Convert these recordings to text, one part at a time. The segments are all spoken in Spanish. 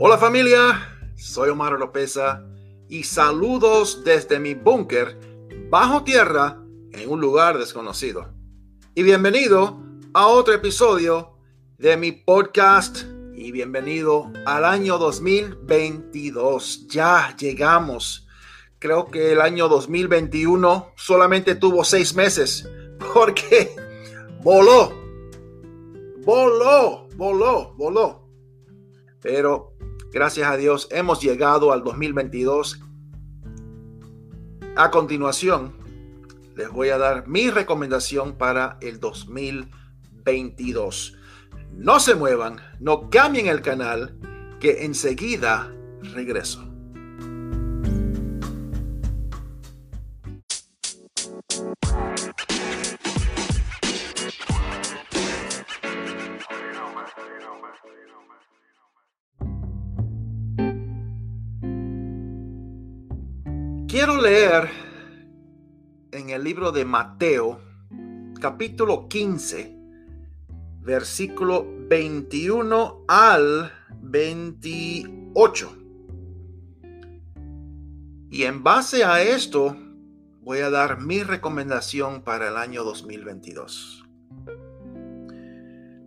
Hola familia, soy Omar Oropesa y saludos desde mi búnker bajo tierra en un lugar desconocido. Y bienvenido a otro episodio de mi podcast y bienvenido al año 2022. Ya llegamos. Creo que el año 2021 solamente tuvo seis meses porque voló, voló, voló, voló. Pero Gracias a Dios hemos llegado al 2022. A continuación, les voy a dar mi recomendación para el 2022. No se muevan, no cambien el canal, que enseguida regreso. Leer en el libro de Mateo, capítulo 15, versículo 21 al 28. Y en base a esto, voy a dar mi recomendación para el año 2022.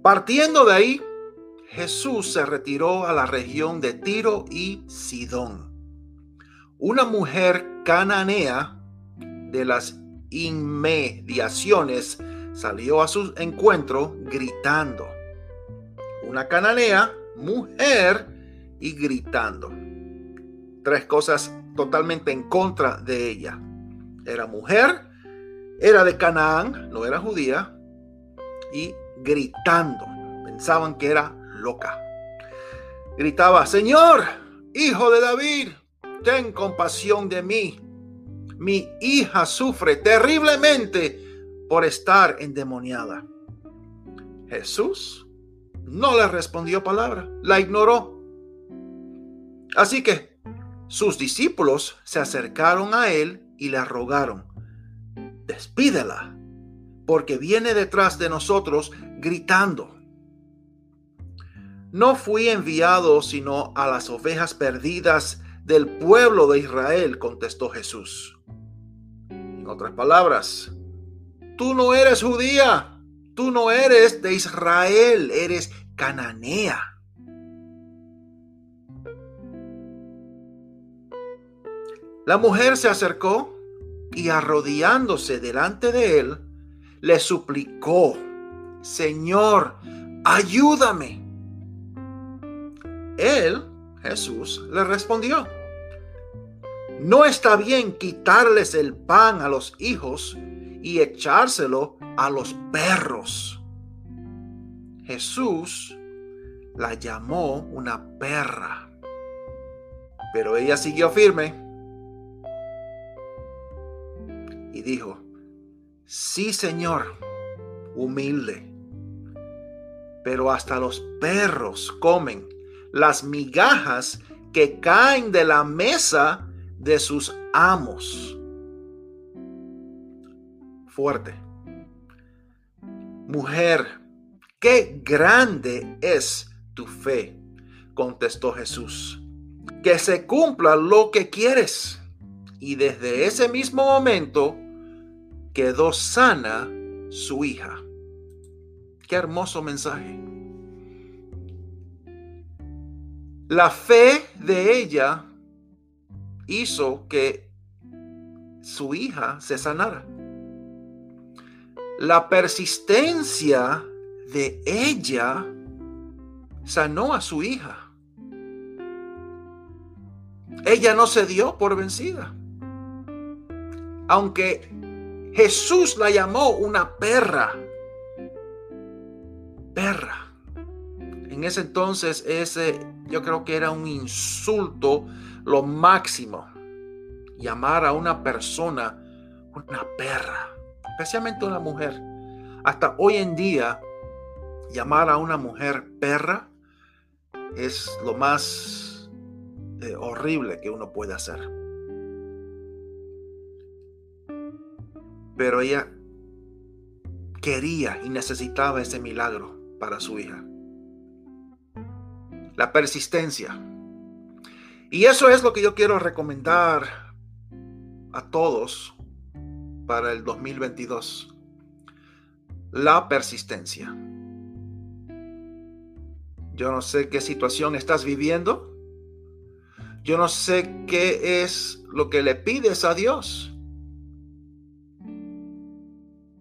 Partiendo de ahí, Jesús se retiró a la región de Tiro y Sidón una mujer cananea de las inmediaciones salió a su encuentro gritando. Una cananea, mujer y gritando. Tres cosas totalmente en contra de ella. Era mujer, era de Canaán, no era judía, y gritando. Pensaban que era loca. Gritaba, Señor, hijo de David, ten compasión de mí. Mi hija sufre terriblemente por estar endemoniada. Jesús no le respondió palabra, la ignoró. Así que sus discípulos se acercaron a él y le rogaron, despídela, porque viene detrás de nosotros gritando. No fui enviado sino a las ovejas perdidas del pueblo de Israel, contestó Jesús. En otras palabras, tú no eres judía, tú no eres de Israel, eres cananea. La mujer se acercó y arrodillándose delante de él, le suplicó, Señor, ayúdame. Él Jesús le respondió, no está bien quitarles el pan a los hijos y echárselo a los perros. Jesús la llamó una perra, pero ella siguió firme y dijo, sí Señor, humilde, pero hasta los perros comen las migajas que caen de la mesa de sus amos. Fuerte. Mujer, qué grande es tu fe, contestó Jesús. Que se cumpla lo que quieres. Y desde ese mismo momento quedó sana su hija. Qué hermoso mensaje. La fe de ella hizo que su hija se sanara. La persistencia de ella sanó a su hija. Ella no se dio por vencida. Aunque Jesús la llamó una perra. Perra. En ese entonces, ese yo creo que era un insulto lo máximo. Llamar a una persona una perra, especialmente una mujer. Hasta hoy en día, llamar a una mujer perra es lo más eh, horrible que uno puede hacer. Pero ella quería y necesitaba ese milagro para su hija. La persistencia. Y eso es lo que yo quiero recomendar a todos para el 2022. La persistencia. Yo no sé qué situación estás viviendo. Yo no sé qué es lo que le pides a Dios.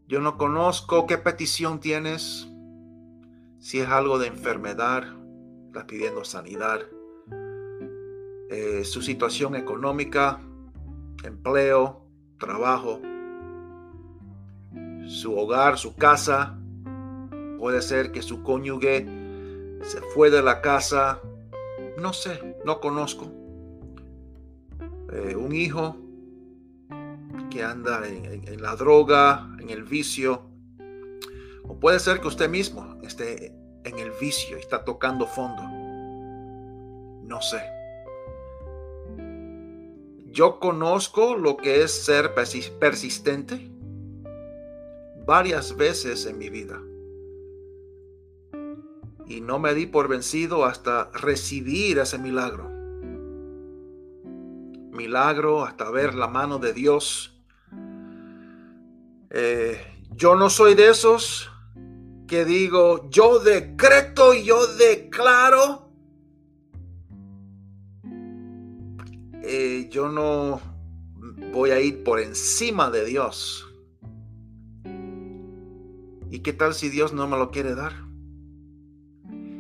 Yo no conozco qué petición tienes. Si es algo de enfermedad, estás pidiendo sanidad. Eh, su situación económica, empleo, trabajo, su hogar, su casa. Puede ser que su cónyuge se fue de la casa. No sé, no conozco. Eh, un hijo que anda en, la droga, en el vicio. O puede ser que usted mismo esté en el vicio y está tocando fondo. No sé. Yo conozco lo que es ser persistente varias veces en mi vida. Y no me di por vencido hasta recibir ese milagro. Milagro hasta ver la mano de Dios eh, yo no soy de esos que digo, yo decreto yo declaro. Eh, yo no voy a ir por encima de Dios. ¿Y qué tal si Dios no me lo quiere dar?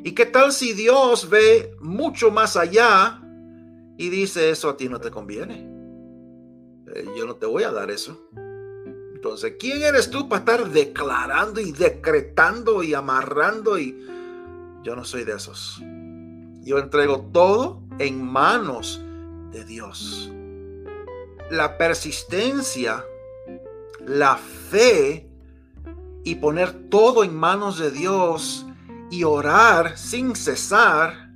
¿Y qué tal si Dios ve mucho más allá y dice eso a ti no te conviene? Eh, yo no te voy a dar eso. Entonces, ¿quién eres tú para estar declarando y decretando y amarrando? Y yo no soy de esos. Yo entrego todo en manos de Dios. La persistencia, la fe y poner todo en manos de Dios y orar sin cesar,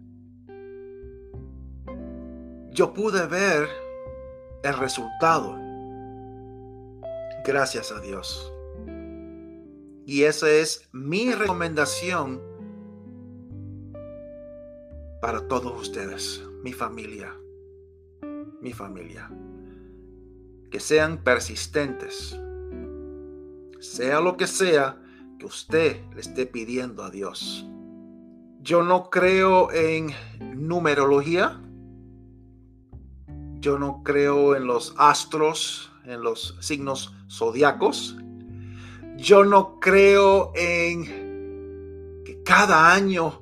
yo pude ver el resultado Gracias a Dios. Y esa es mi recomendación para todos ustedes, mi familia, mi familia. Que sean persistentes, sea lo que sea que usted le esté pidiendo a Dios. Yo no creo en numerología. Yo no creo en los astros, en los signos zodiacos. Yo no creo en que cada año,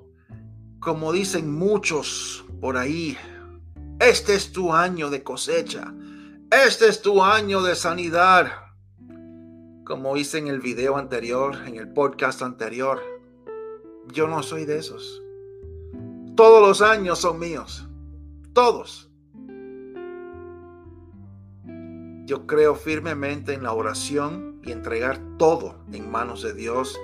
como dicen muchos por ahí, este es tu año de cosecha, este es tu año de sanidad. Como hice en el video anterior, en el podcast anterior, yo no soy de esos. Todos los años son míos, todos. Yo creo firmemente en la oración y entregar todo en manos de Dios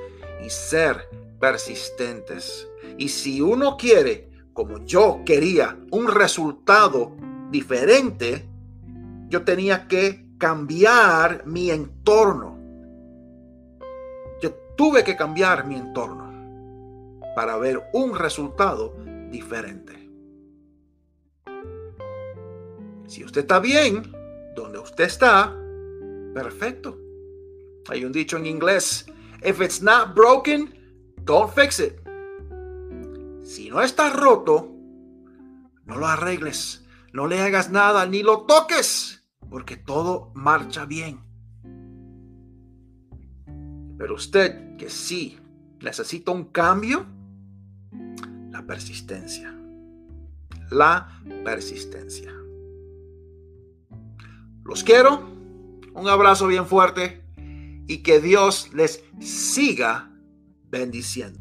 y ser persistentes. Y si uno quiere, como yo quería, un resultado diferente, yo tenía que cambiar mi entorno. Yo tuve que cambiar mi entorno para ver un resultado diferente. Si usted está bien, donde usted está, perfecto. Hay un dicho en inglés, if it's not broken, don't fix it. Si no está roto, no lo arregles, no le hagas nada, ni lo toques, porque todo marcha bien. Pero usted que sí necesita un cambio, la persistencia. La persistencia. Los quiero, un abrazo bien fuerte y que Dios les siga bendiciendo.